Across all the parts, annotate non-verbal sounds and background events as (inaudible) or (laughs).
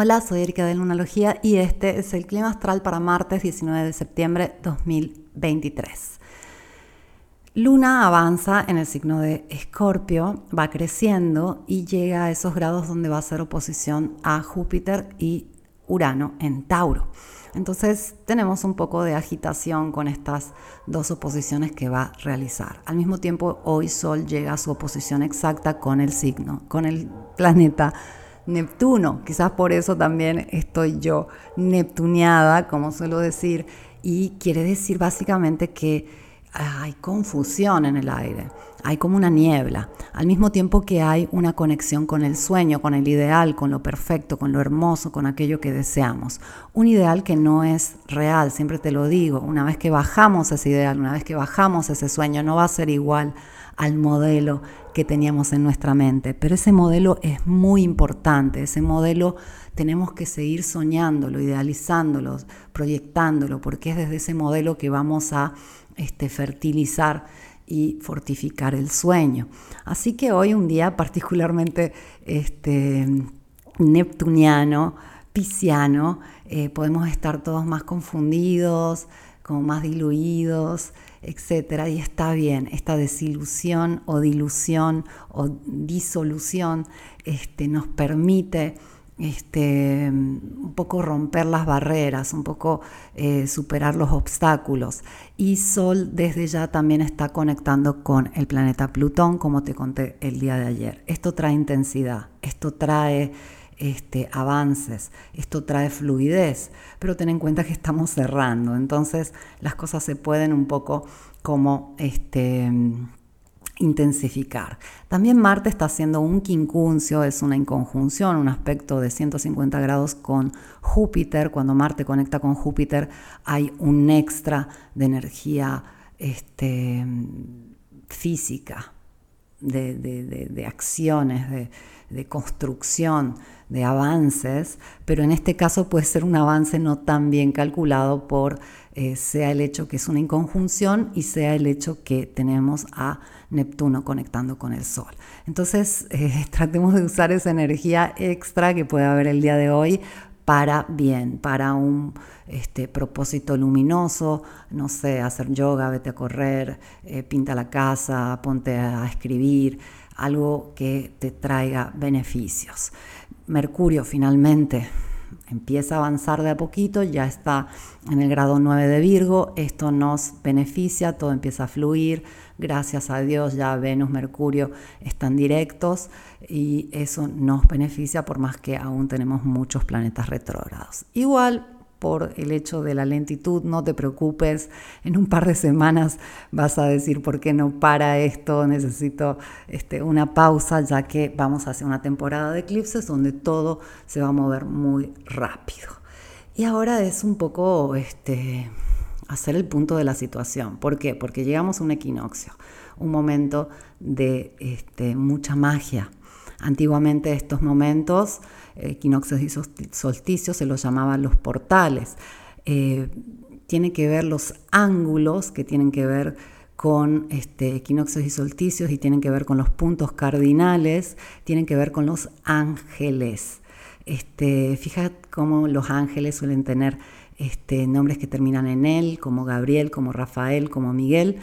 Hola, soy Erika de Lunalogía y este es el clima astral para martes 19 de septiembre 2023. Luna avanza en el signo de Escorpio, va creciendo y llega a esos grados donde va a hacer oposición a Júpiter y Urano en Tauro. Entonces tenemos un poco de agitación con estas dos oposiciones que va a realizar. Al mismo tiempo, hoy Sol llega a su oposición exacta con el signo, con el planeta Neptuno. Quizás por eso también estoy yo neptuneada, como suelo decir, y quiere decir básicamente que hay confusión en el aire, hay como una niebla, al mismo tiempo que hay una conexión con el sueño, con el ideal, con lo perfecto, con lo hermoso, con aquello que deseamos. Un ideal que no es real, siempre te lo digo, una vez que bajamos ese ideal, una vez que bajamos ese sueño, no va a ser igual al modelo que teníamos en nuestra mente. Pero ese modelo es muy importante, ese modelo tenemos que seguir soñándolo, idealizándolo, proyectándolo, porque es desde ese modelo que vamos a este, fertilizar y fortificar el sueño. Así que hoy un día particularmente este, neptuniano, pisciano, eh, podemos estar todos más confundidos, como más diluidos, etcétera, y está bien, esta desilusión o dilución o disolución este, nos permite este, un poco romper las barreras, un poco eh, superar los obstáculos. Y Sol desde ya también está conectando con el planeta Plutón, como te conté el día de ayer. Esto trae intensidad, esto trae este, avances, esto trae fluidez, pero ten en cuenta que estamos cerrando, entonces las cosas se pueden un poco como este, intensificar. También Marte está haciendo un quincuncio, es una inconjunción, un aspecto de 150 grados con Júpiter. Cuando Marte conecta con Júpiter hay un extra de energía este, física, de, acciones, de construcción de avances, pero en este caso puede ser un avance no tan bien calculado por eh, sea el hecho que es una inconjunción y sea el hecho que tenemos a Neptuno conectando con el Sol. Entonces eh, (laughs) tratemos de usar esa energía extra que puede haber el día de hoy para bien, para un este, propósito luminoso, no sé, hacer yoga, vete a correr, eh, pinta la casa, ponte a escribir, algo que te traiga beneficios. Mercurio finalmente empieza a avanzar de a poquito, ya está en el grado 9 de Virgo, esto nos beneficia, todo empieza a fluir, gracias a Dios ya Venus, Mercurio están directos y eso nos beneficia por más que aún tenemos muchos planetas retrógrados. Igual por el hecho de la lentitud, no te preocupes, en un par de semanas vas a decir por qué no para esto, necesito este, una pausa ya que vamos a hacer una temporada de eclipses donde todo se va a mover muy rápido. Y ahora es un poco este, hacer el punto de la situación. ¿Por qué? Porque llegamos a un equinoccio, un momento de este, mucha magia. Antiguamente estos momentos equinoccios y solsticios se los llamaban los portales. Eh, tiene que ver los ángulos que tienen que ver con este, equinoccios y solsticios y tienen que ver con los puntos cardinales, tienen que ver con los ángeles. Este, cómo los ángeles suelen tener este, nombres que terminan en él, como Gabriel, como Rafael, como Miguel,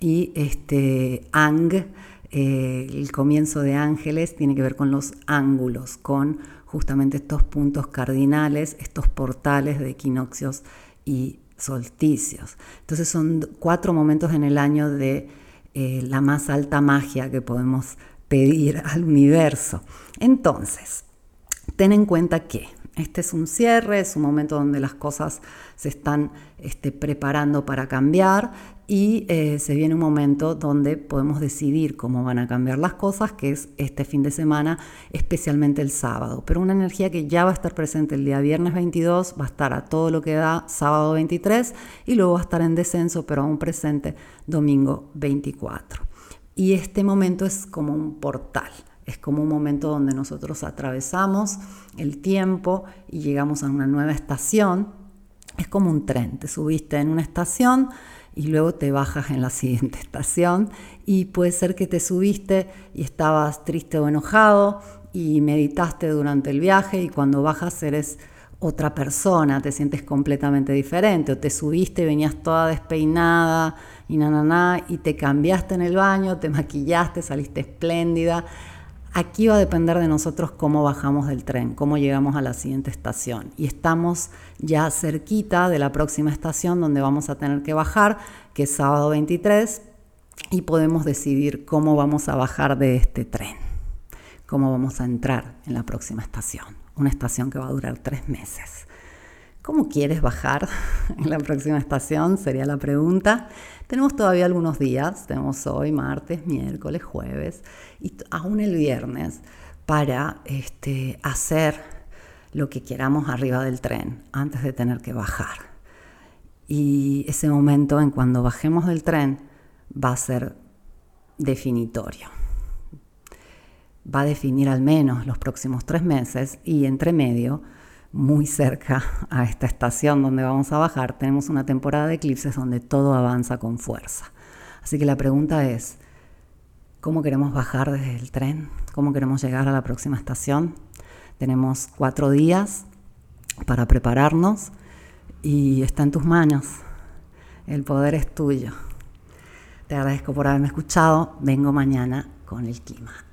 y este, Ang, eh, el comienzo de ángeles, tiene que ver con los ángulos, con justamente estos puntos cardinales, estos portales de equinoccios y solsticios. Entonces son cuatro momentos en el año de eh, la más alta magia que podemos pedir al universo. Entonces, ten en cuenta que este es un cierre, es un momento donde las cosas se están este, preparando para cambiar y eh, se viene un momento donde podemos decidir cómo van a cambiar las cosas, que es este fin de semana, especialmente el sábado. Pero una energía que ya va a estar presente el día viernes 22, va a estar a todo lo que da sábado 23 y luego va a estar en descenso, pero aún presente domingo 24. Y este momento es como un portal. Es como un momento donde nosotros atravesamos el tiempo y llegamos a una nueva estación. Es como un tren, te subiste en una estación y luego te bajas en la (laughs) siguiente estación y puede ser que te subiste y estabas triste o enojado y meditaste durante el viaje y cuando bajas eres otra persona, te sientes completamente diferente, o te subiste y venías toda despeinada y na, y te cambiaste en el baño, te maquillaste, saliste espléndida. Aquí va a depender de nosotros cómo bajamos del tren, cómo llegamos a la siguiente estación. Y estamos ya cerquita de la próxima estación donde vamos a tener que bajar, que es sábado 23, y podemos decidir cómo vamos a bajar de este tren, cómo vamos a entrar en la próxima estación una estación que va a durar tres meses. ¿Cómo quieres bajar en la próxima estación? Sería la pregunta. Tenemos todavía algunos días, tenemos hoy martes, miércoles, jueves y aún el viernes para este, hacer lo que queramos arriba del tren antes de tener que bajar. Y ese momento en cuando bajemos del tren va a ser definitorio va a definir al menos los próximos tres meses y entre medio, muy cerca a esta estación donde vamos a bajar, tenemos una temporada de eclipses donde todo avanza con fuerza. Así que la pregunta es, ¿cómo queremos bajar desde el tren? ¿Cómo queremos llegar a la próxima estación? Tenemos cuatro días para prepararnos y está en tus manos. El poder es tuyo. Te agradezco por haberme escuchado. Vengo mañana con el clima.